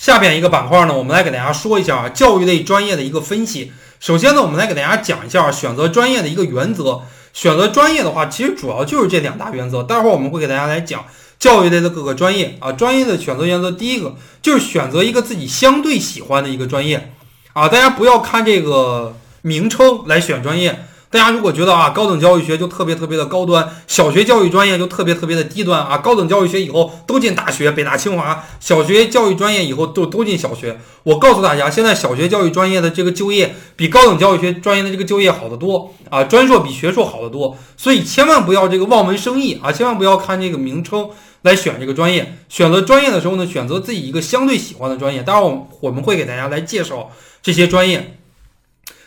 下边一个板块呢，我们来给大家说一下啊教育类专业的一个分析。首先呢，我们来给大家讲一下选择专业的一个原则。选择专业的话，其实主要就是这两大原则。待会儿我们会给大家来讲教育类的各个专业啊。专业的选择原则，第一个就是选择一个自己相对喜欢的一个专业啊。大家不要看这个名称来选专业。大家如果觉得啊，高等教育学就特别特别的高端，小学教育专业就特别特别的低端啊，高等教育学以后都进大学，北大清华，小学教育专业以后都都进小学。我告诉大家，现在小学教育专业的这个就业比高等教育学专业的这个就业好得多啊，专硕比学硕好得多。所以千万不要这个望文生义啊，千万不要看这个名称来选这个专业。选择专业的时候呢，选择自己一个相对喜欢的专业。待会儿我我们会给大家来介绍这些专业。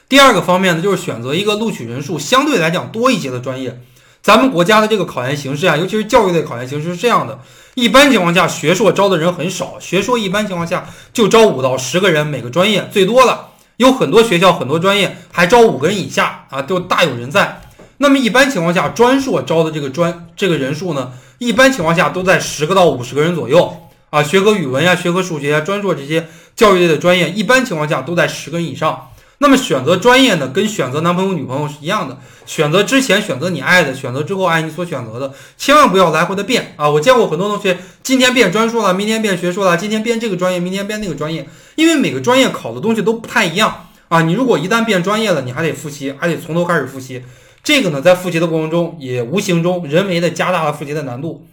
第二个方面呢，就是选择一个录取人数相对来讲多一些的专业。咱们国家的这个考研形式啊，尤其是教育类考研形式是这样的：一般情况下，学硕招的人很少，学硕一般情况下就招五到十个人每个专业，最多了。有很多学校很多专业还招五个人以下啊，都大有人在。那么一般情况下，专硕招的这个专这个人数呢，一般情况下都在十个到五十个人左右啊。学科语文呀、学科数学呀、专硕这些教育类的专业，一般情况下都在十个人以上。那么选择专业呢，跟选择男朋友女朋友是一样的。选择之前选择你爱的，选择之后爱你所选择的，千万不要来回的变啊！我见过很多同学，今天变专硕了，明天变学硕了，今天变这个专业，明天变那个专业，因为每个专业考的东西都不太一样啊！你如果一旦变专业了，你还得复习，还得从头开始复习。这个呢，在复习的过程中，也无形中人为的加大了复习的难度。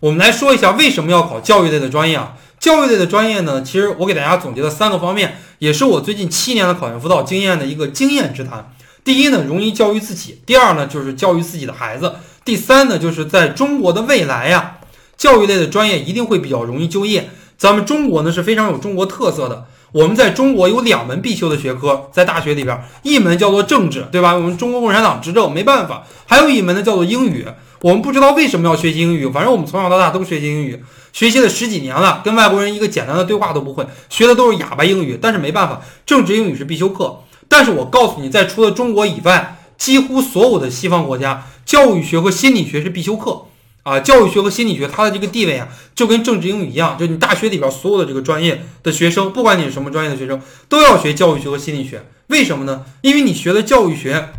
我们来说一下为什么要考教育类的专业啊？教育类的专业呢，其实我给大家总结了三个方面，也是我最近七年的考研辅导经验的一个经验之谈。第一呢，容易教育自己；第二呢，就是教育自己的孩子；第三呢，就是在中国的未来呀，教育类的专业一定会比较容易就业。咱们中国呢是非常有中国特色的，我们在中国有两门必修的学科，在大学里边，一门叫做政治，对吧？我们中国共产党执政没办法，还有一门呢叫做英语。我们不知道为什么要学习英语，反正我们从小到大都学习英语。学习了十几年了，跟外国人一个简单的对话都不会，学的都是哑巴英语。但是没办法，政治英语是必修课。但是我告诉你，在除了中国以外，几乎所有的西方国家，教育学和心理学是必修课啊。教育学和心理学它的这个地位啊，就跟政治英语一样，就你大学里边所有的这个专业的学生，不管你是什么专业的学生，都要学教育学和心理学。为什么呢？因为你学了教育学，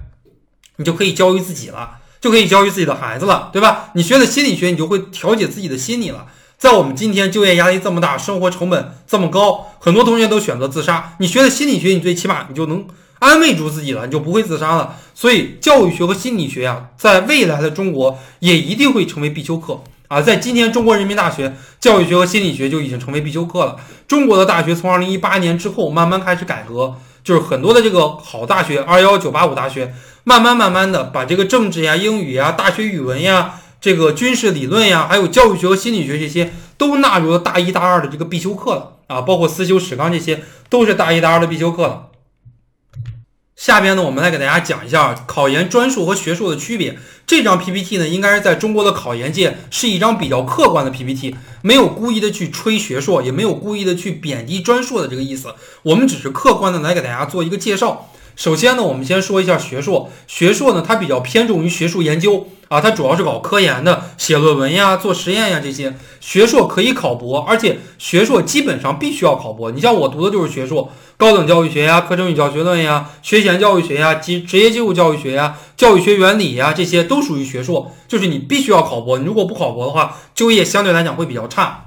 你就可以教育自己了，就可以教育自己的孩子了，对吧？你学了心理学，你就会调节自己的心理了。在我们今天就业压力这么大，生活成本这么高，很多同学都选择自杀。你学的心理学，你最起码你就能安慰住自己了，你就不会自杀了。所以，教育学和心理学呀，在未来的中国也一定会成为必修课啊！在今天，中国人民大学教育学和心理学就已经成为必修课了。中国的大学从二零一八年之后慢慢开始改革，就是很多的这个好大学，二幺九八五大学，慢慢慢慢的把这个政治呀、英语呀、大学语文呀。这个军事理论呀，还有教育学和心理学这些，都纳入了大一、大二的这个必修课了啊，包括思修、史纲这些，都是大一、大二的必修课了。下边呢，我们来给大家讲一下考研专硕和学硕的区别。这张 PPT 呢，应该是在中国的考研界是一张比较客观的 PPT，没有故意的去吹学硕，也没有故意的去贬低专硕的这个意思，我们只是客观的来给大家做一个介绍。首先呢，我们先说一下学硕。学硕呢，它比较偏重于学术研究啊，它主要是搞科研的，写论文呀、做实验呀这些。学硕可以考博，而且学硕基本上必须要考博。你像我读的就是学硕，高等教育学呀、课程与教学论呀、学前教育学呀、及职业技术教育学呀、教育学原理呀，这些都属于学硕，就是你必须要考博。你如果不考博的话，就业相对来讲会比较差。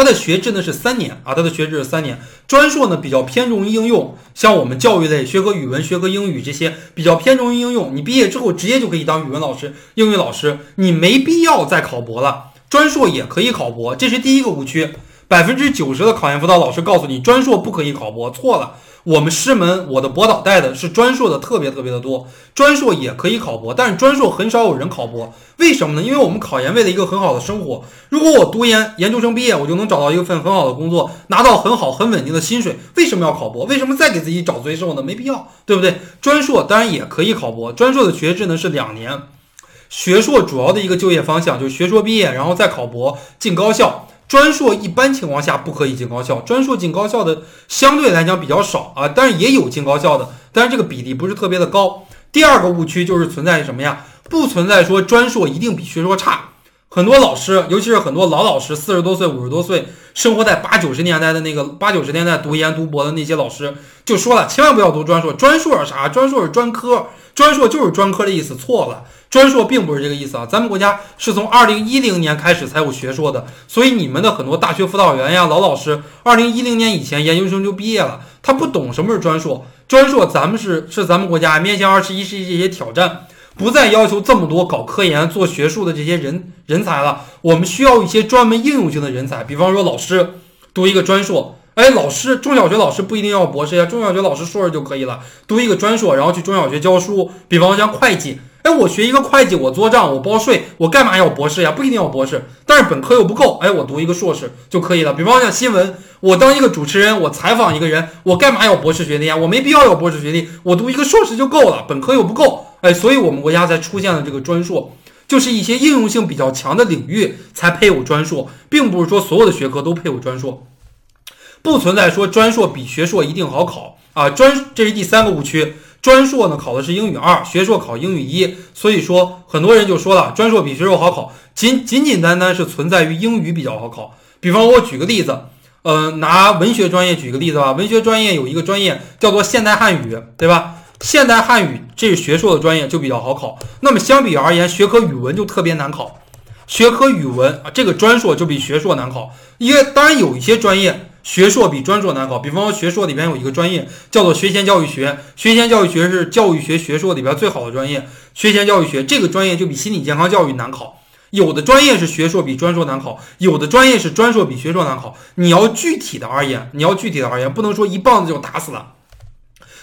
它的学制呢是三年啊，它的学制是三年。专硕呢比较偏重于应用，像我们教育类学科语文、学科英语这些比较偏重于应用。你毕业之后直接就可以当语文老师、英语老师，你没必要再考博了。专硕也可以考博，这是第一个误区。百分之九十的考研辅导老师告诉你专硕不可以考博，错了。我们师门，我的博导带的是专硕的，特别特别的多。专硕也可以考博，但是专硕很少有人考博，为什么呢？因为我们考研为了一个很好的生活。如果我读研，研究生毕业，我就能找到一份很好的工作，拿到很好很稳定的薪水，为什么要考博？为什么再给自己找罪受呢？没必要，对不对？专硕当然也可以考博，专硕的学制呢是两年，学硕主要的一个就业方向就是学硕毕业，然后再考博进高校。专硕一般情况下不可以进高校，专硕进高校的相对来讲比较少啊，但是也有进高校的，但是这个比例不是特别的高。第二个误区就是存在什么呀？不存在说专硕一定比学硕差，很多老师，尤其是很多老老师，四十多岁、五十多岁，生活在八九十年代的那个八九十年代读研读博的那些老师，就说了，千万不要读专硕，专硕是啥？专硕是专科，专硕就是专科的意思，错了，专硕并不是这个意思啊。咱们国家是从二零一零年开始才有学硕的，所以你们的很多大学辅导员呀、老老师，二零一零年以前研究生就毕业了，他不懂什么是专硕。专硕咱们是是咱们国家面向二十一世纪这些挑战。不再要求这么多搞科研、做学术的这些人人才了，我们需要一些专门应用性的人才。比方说，老师读一个专硕，哎，老师中小学老师不一定要博士呀，中小学老师硕士就可以了，读一个专硕，然后去中小学教书。比方像会计，哎，我学一个会计，我做账，我报税，我干嘛要博士呀？不一定要博士，但是本科又不够，哎，我读一个硕士就可以了。比方像新闻，我当一个主持人，我采访一个人，我干嘛要博士学历呀？我没必要有博士学历，我读一个硕士就够了，本科又不够。哎，所以我们国家才出现了这个专硕，就是一些应用性比较强的领域才配有专硕，并不是说所有的学科都配有专硕，不存在说专硕比学硕一定好考啊。专这是第三个误区，专硕呢考的是英语二，学硕考英语一，所以说很多人就说了，专硕比学硕好考，仅仅仅单单是存在于英语比较好考。比方我举个例子，呃，拿文学专业举个例子吧，文学专业有一个专业叫做现代汉语，对吧？现代汉语这是学硕的专业就比较好考，那么相比而言，学科语文就特别难考。学科语文啊，这个专硕就比学硕难考。因为当然有一些专业学硕比专硕难考，比方说学硕里边有一个专业叫做学前教育学，学前教育学是教育学学硕里边最好的专业。学前教育学这个专业就比心理健康教育难考。有的专业是学硕比专硕难考，有的专业是专硕比学硕难考。你要具体的而言，你要具体的而言，不能说一棒子就打死了。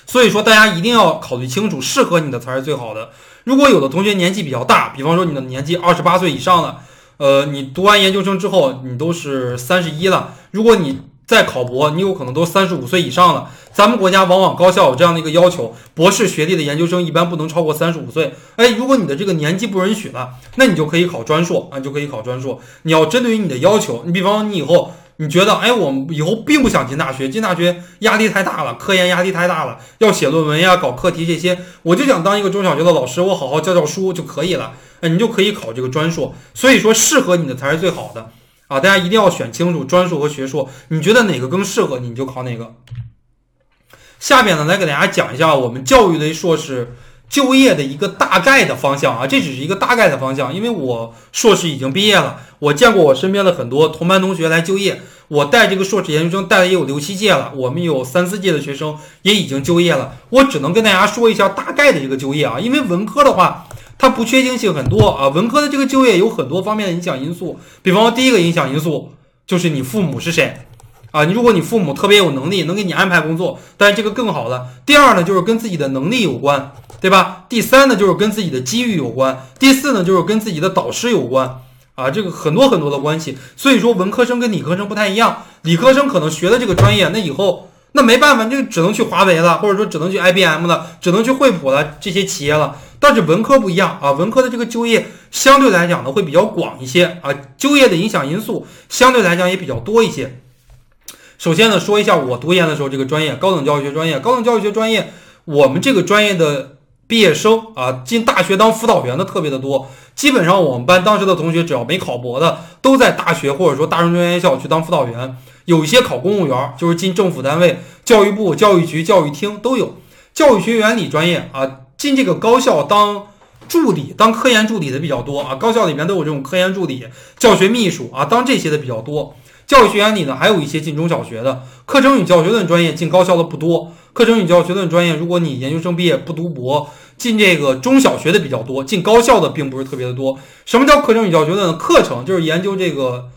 所以说，大家一定要考虑清楚，适合你的才是最好的。如果有的同学年纪比较大，比方说你的年纪二十八岁以上了，呃，你读完研究生之后，你都是三十一了。如果你再考博，你有可能都三十五岁以上了。咱们国家往往高校有这样的一个要求，博士学历的研究生一般不能超过三十五岁。哎，如果你的这个年纪不允许了，那你就可以考专硕啊，你就可以考专硕。你要针对于你的要求，你比方你以后。你觉得，哎，我们以后并不想进大学，进大学压力太大了，科研压力太大了，要写论文呀，搞课题这些，我就想当一个中小学的老师，我好好教教书就可以了。哎，你就可以考这个专硕。所以说，适合你的才是最好的啊！大家一定要选清楚专硕和学硕，你觉得哪个更适合你，你就考哪个。下边呢，来给大家讲一下我们教育类硕士。就业的一个大概的方向啊，这只是一个大概的方向，因为我硕士已经毕业了，我见过我身边的很多同班同学来就业，我带这个硕士研究生带了也有六七届了，我们有三四届的学生也已经就业了，我只能跟大家说一下大概的这个就业啊，因为文科的话它不确定性很多啊，文科的这个就业有很多方面的影响因素，比方说第一个影响因素就是你父母是谁啊，你如果你父母特别有能力，能给你安排工作，但是这个更好了。第二呢，就是跟自己的能力有关。对吧？第三呢，就是跟自己的机遇有关；第四呢，就是跟自己的导师有关啊，这个很多很多的关系。所以说，文科生跟理科生不太一样，理科生可能学的这个专业，那以后那没办法，就只能去华为了，或者说只能去 IBM 了，只能去惠普了这些企业了。但是文科不一样啊，文科的这个就业相对来讲呢会比较广一些啊，就业的影响因素相对来讲也比较多一些。首先呢，说一下我读研的时候这个专业，高等教育学专业，高等教育学专业，我们这个专业的。毕业生啊，进大学当辅导员的特别的多。基本上我们班当时的同学，只要没考博的，都在大学或者说大专院校去当辅导员。有一些考公务员，就是进政府单位，教育部、教育局、教育厅都有。教育学原理专业啊，进这个高校当助理、当科研助理的比较多啊。高校里面都有这种科研助理、教学秘书啊，当这些的比较多。教育学原理呢，还有一些进中小学的。课程与教学论专业进高校的不多。课程与教学论专业，如果你研究生毕业不读博，进这个中小学的比较多，进高校的并不是特别的多。什么叫课程与教学论？课程就是研究这个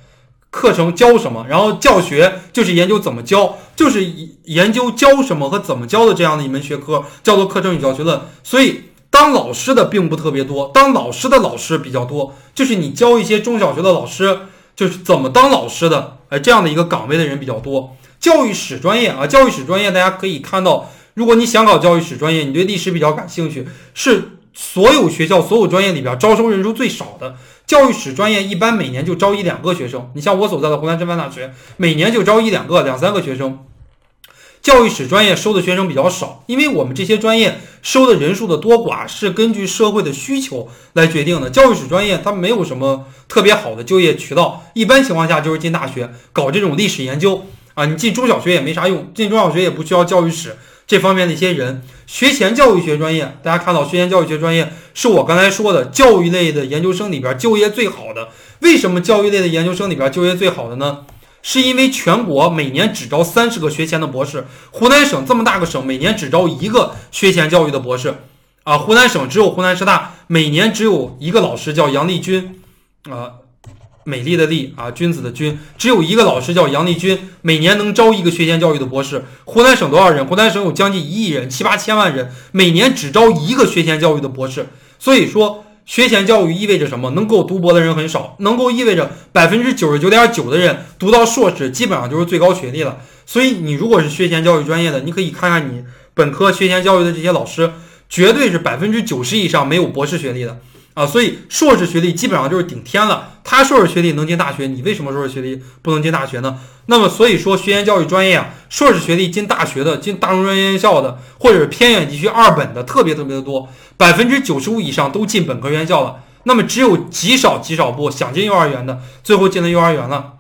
课程教什么，然后教学就是研究怎么教，就是研究教什么和怎么教的这样的一门学科，叫做课程与教学论。所以当老师的并不特别多，当老师的老师比较多，就是你教一些中小学的老师，就是怎么当老师的，哎，这样的一个岗位的人比较多。教育史专业啊，教育史专业大家可以看到，如果你想搞教育史专业，你对历史比较感兴趣，是所有学校所有专业里边招生人数最少的。教育史专业一般每年就招一两个学生，你像我所在的湖南师范大学，每年就招一两个、两三个学生。教育史专业收的学生比较少，因为我们这些专业收的人数的多寡是根据社会的需求来决定的。教育史专业它没有什么特别好的就业渠道，一般情况下就是进大学搞这种历史研究啊，你进中小学也没啥用，进中小学也不需要教育史这方面的一些人。学前教育学专业，大家看到学前教育学专业是我刚才说的教育类的研究生里边就业最好的。为什么教育类的研究生里边就业最好的呢？是因为全国每年只招三十个学前的博士，湖南省这么大个省，每年只招一个学前教育的博士。啊，湖南省只有湖南师大每年只有一个老师叫杨丽君，啊。美丽的丽啊，君子的君，只有一个老师叫杨丽君，每年能招一个学前教育的博士。湖南省多少人？湖南省有将近一亿人，七八千万人，每年只招一个学前教育的博士。所以说，学前教育意味着什么？能够读博的人很少，能够意味着百分之九十九点九的人读到硕士，基本上就是最高学历了。所以，你如果是学前教育专业的，你可以看看你本科学前教育的这些老师，绝对是百分之九十以上没有博士学历的。啊，所以硕士学历基本上就是顶天了。他硕士学历能进大学，你为什么硕士学历不能进大学呢？那么，所以说学前教育专业啊，硕士学历进大学的、进大中专院校的，或者是偏远地区二本的，特别特别的多，百分之九十五以上都进本科院校了。那么，只有极少极少部想进幼儿园的，最后进了幼儿园了。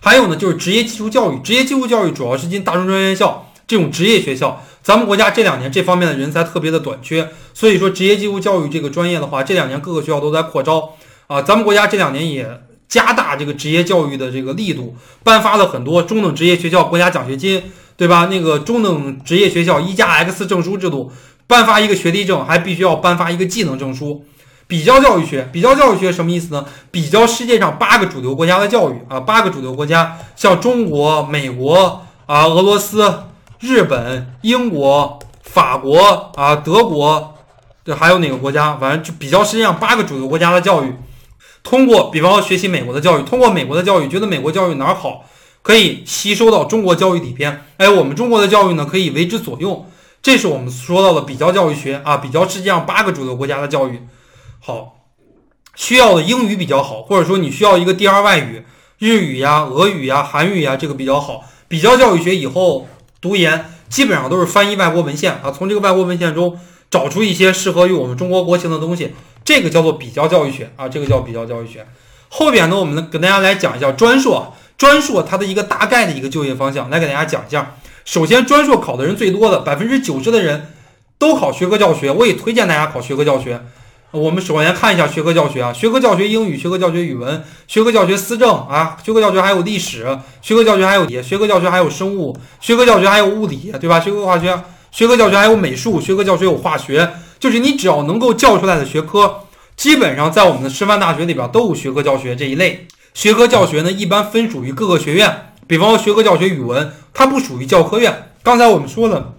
还有呢，就是职业技术教育，职业技术教育主要是进大中专院校这种职业学校。咱们国家这两年这方面的人才特别的短缺，所以说职业技术教育这个专业的话，这两年各个学校都在扩招啊。咱们国家这两年也加大这个职业教育的这个力度，颁发了很多中等职业学校国家奖学金，对吧？那个中等职业学校一加 X 证书制度，颁发一个学历证还必须要颁发一个技能证书。比较教育学，比较教育学什么意思呢？比较世界上八个主流国家的教育啊，八个主流国家，像中国、美国啊、俄罗斯。日本、英国、法国啊，德国，对，还有哪个国家？反正就比较世界上八个主流国家的教育，通过，比方说学习美国的教育，通过美国的教育，觉得美国教育哪儿好，可以吸收到中国教育里边。哎，我们中国的教育呢，可以为之所用。这是我们说到的比较教育学啊，比较世界上八个主流国家的教育。好，需要的英语比较好，或者说你需要一个第二外语，日语呀、俄语呀、韩语呀，这个比较好。比较教育学以后。读研基本上都是翻译外国文献啊，从这个外国文献中找出一些适合于我们中国国情的东西，这个叫做比较教育学啊，这个叫比较教育学。后边呢，我们跟大家来讲一下专硕，专硕它的一个大概的一个就业方向，来给大家讲一下。首先，专硕考的人最多的百分之九十的人都考学科教学，我也推荐大家考学科教学。我们首先看一下学科教学啊，学科教学英语，学科教学语文，学科教学思政啊，学科教学还有历史，学科教学还有也学科教学还有生物，学科教学还有物理，对吧？学科化学，学科教学还有美术，学科教学有化学，就是你只要能够教出来的学科，基本上在我们的师范大学里边都有学科教学这一类。学科教学呢，一般分属于各个学院，比方说学科教学语文，它不属于教科院。刚才我们说了，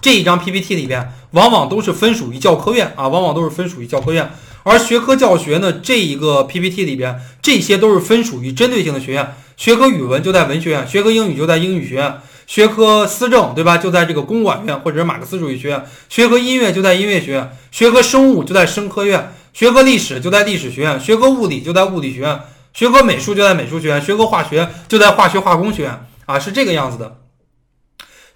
这一张 PPT 里边。往往都是分属于教科院啊，往往都是分属于教科院。而学科教学呢，这一个 PPT 里边，这些都是分属于针对性的学院。学科语文就在文学院，学科英语就在英语学院，学科思政对吧？就在这个公管院或者是马克思主义学院。学科音乐就在音乐学院，学科生物就在生科院，学科历史就在历史学院，学科物理就在物理学院，学科美术就在美术学院，学科化学就在化学化工学院啊，是这个样子的。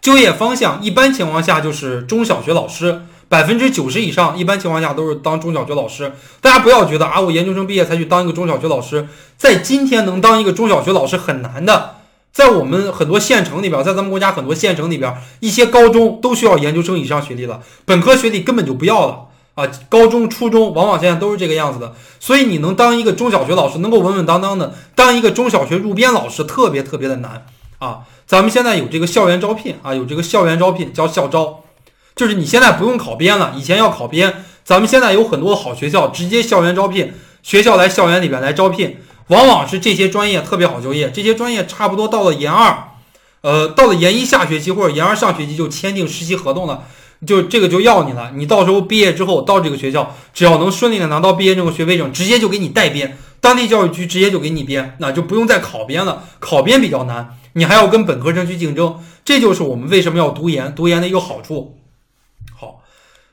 就业方向一般情况下就是中小学老师，百分之九十以上，一般情况下都是当中小学老师。大家不要觉得啊，我研究生毕业才去当一个中小学老师，在今天能当一个中小学老师很难的。在我们很多县城里边，在咱们国家很多县城里边，一些高中都需要研究生以上学历了，本科学历根本就不要了啊。高中、初中往往现在都是这个样子的，所以你能当一个中小学老师，能够稳稳当当的当一个中小学入编老师，特别特别的难啊。咱们现在有这个校园招聘啊，有这个校园招聘叫校招，就是你现在不用考编了，以前要考编。咱们现在有很多好学校直接校园招聘，学校来校园里边来招聘，往往是这些专业特别好就业。这些专业差不多到了研二，呃，到了研一下学期或者研二上学期就签订实习合同了，就这个就要你了。你到时候毕业之后到这个学校，只要能顺利的拿到毕业证和学位证，直接就给你带编，当地教育局直接就给你编，那就不用再考编了。考编比较难。你还要跟本科生去竞争，这就是我们为什么要读研，读研的一个好处。好，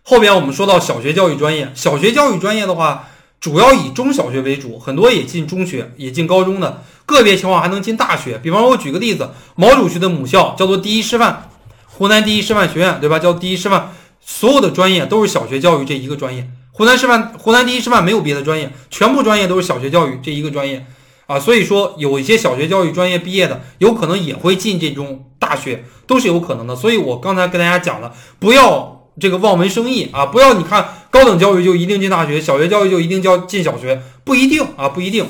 后边我们说到小学教育专业，小学教育专业的话，主要以中小学为主，很多也进中学，也进高中的。个别情况还能进大学。比方说，我举个例子，毛主席的母校叫做第一师范，湖南第一师范学院，对吧？叫第一师范，所有的专业都是小学教育这一个专业。湖南师范，湖南第一师范没有别的专业，全部专业都是小学教育这一个专业啊。所以说，有一些小学教育专业毕业的，有可能也会进这种大学，都是有可能的。所以我刚才跟大家讲了，不要这个望文生义啊，不要你看高等教育就一定进大学，小学教育就一定叫进小学，不一定啊，不一定。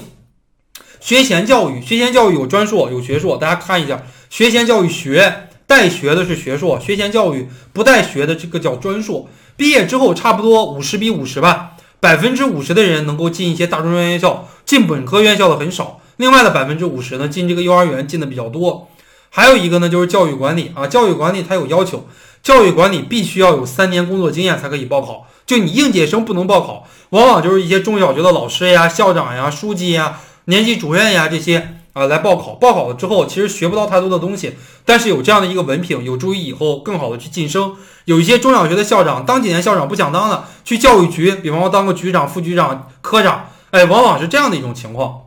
学前教育，学前教育有专硕有学硕，大家看一下，学前教育学带学的是学硕，学前教育不带学的这个叫专硕。毕业之后差不多五十比五十吧，百分之五十的人能够进一些大专院校，进本科院校的很少。另外的百分之五十呢，进这个幼儿园进的比较多。还有一个呢，就是教育管理啊，教育管理它有要求，教育管理必须要有三年工作经验才可以报考。就你应届生不能报考，往往就是一些中小学的老师呀、校长呀、书记呀、年级主任呀这些。啊，来报考，报考了之后，其实学不到太多的东西，但是有这样的一个文凭，有助于以后更好的去晋升。有一些中小学的校长当几年校长不想当了，去教育局，比方说当个局长、副局长、科长，哎，往往是这样的一种情况。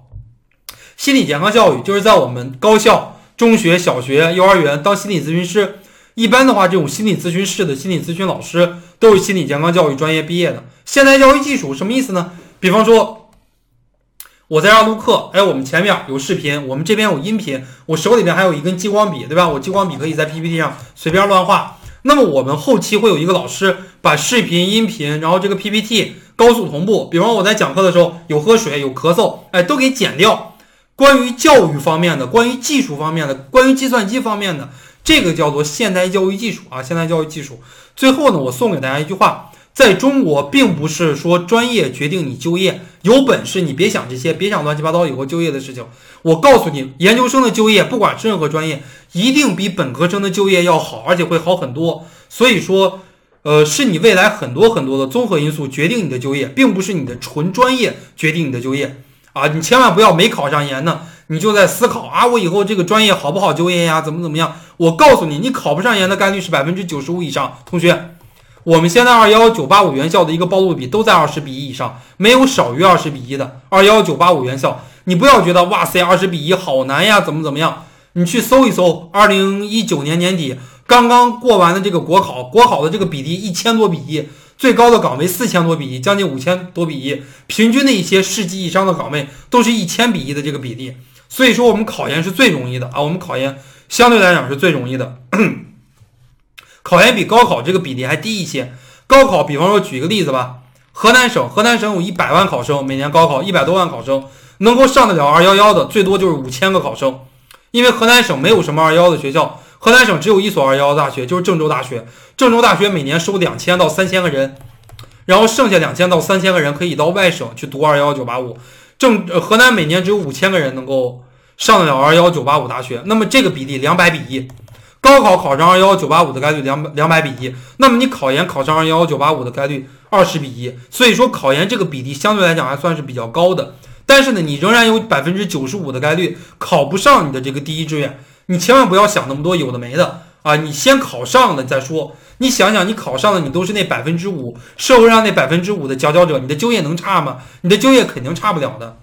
心理健康教育就是在我们高校、中学、小学、幼儿园当心理咨询师，一般的话，这种心理咨询室的心理咨询老师都是心理健康教育专业毕业的。现代教育技术什么意思呢？比方说。我在这儿录课，哎，我们前面有视频，我们这边有音频，我手里边还有一根激光笔，对吧？我激光笔可以在 PPT 上随便乱画。那么我们后期会有一个老师把视频、音频，然后这个 PPT 高速同步。比方我在讲课的时候有喝水、有咳嗽，哎，都给剪掉。关于教育方面的、关于技术方面的、关于计算机方面的，这个叫做现代教育技术啊，现代教育技术。最后呢，我送给大家一句话。在中国，并不是说专业决定你就业，有本事你别想这些，别想乱七八糟以后就业的事情。我告诉你，研究生的就业，不管是任何专业，一定比本科生的就业要好，而且会好很多。所以说，呃，是你未来很多很多的综合因素决定你的就业，并不是你的纯专业决定你的就业啊！你千万不要没考上研呢，你就在思考啊，我以后这个专业好不好就业呀？怎么怎么样？我告诉你，你考不上研的概率是百分之九十五以上，同学。我们现在二幺幺九八五院校的一个报录比都在二十比一以上，没有少于二十比一的。二幺幺九八五院校，你不要觉得哇塞，二十比一好难呀，怎么怎么样？你去搜一搜，二零一九年年底刚刚过完的这个国考，国考的这个比例一千多比一，最高的岗位四千多比一，将近五千多比一，平均的一些市级以上的岗位都是一千比一的这个比例。所以说，我们考研是最容易的啊，我们考研相对来讲是最容易的。考研比高考这个比例还低一些。高考，比方说举个例子吧，河南省，河南省有一百万考生，每年高考一百多万考生，能够上得了二幺幺的最多就是五千个考生。因为河南省没有什么二幺幺的学校，河南省只有一所二幺幺大学，就是郑州大学。郑州大学每年收两千到三千个人，然后剩下两千到三千个人可以到外省去读二幺幺九八五。郑河南每年只有五千个人能够上得了二幺幺九八五大学，那么这个比例两百比一。高考考上二幺幺九八五的概率两百两百比一，那么你考研考上二幺幺九八五的概率二十比一，所以说考研这个比例相对来讲还算是比较高的。但是呢，你仍然有百分之九十五的概率考不上你的这个第一志愿。你千万不要想那么多有的没的啊！你先考上了再说。你想想，你考上了，你都是那百分之五，社会上那百分之五的佼佼者，你的就业能差吗？你的就业肯定差不了的。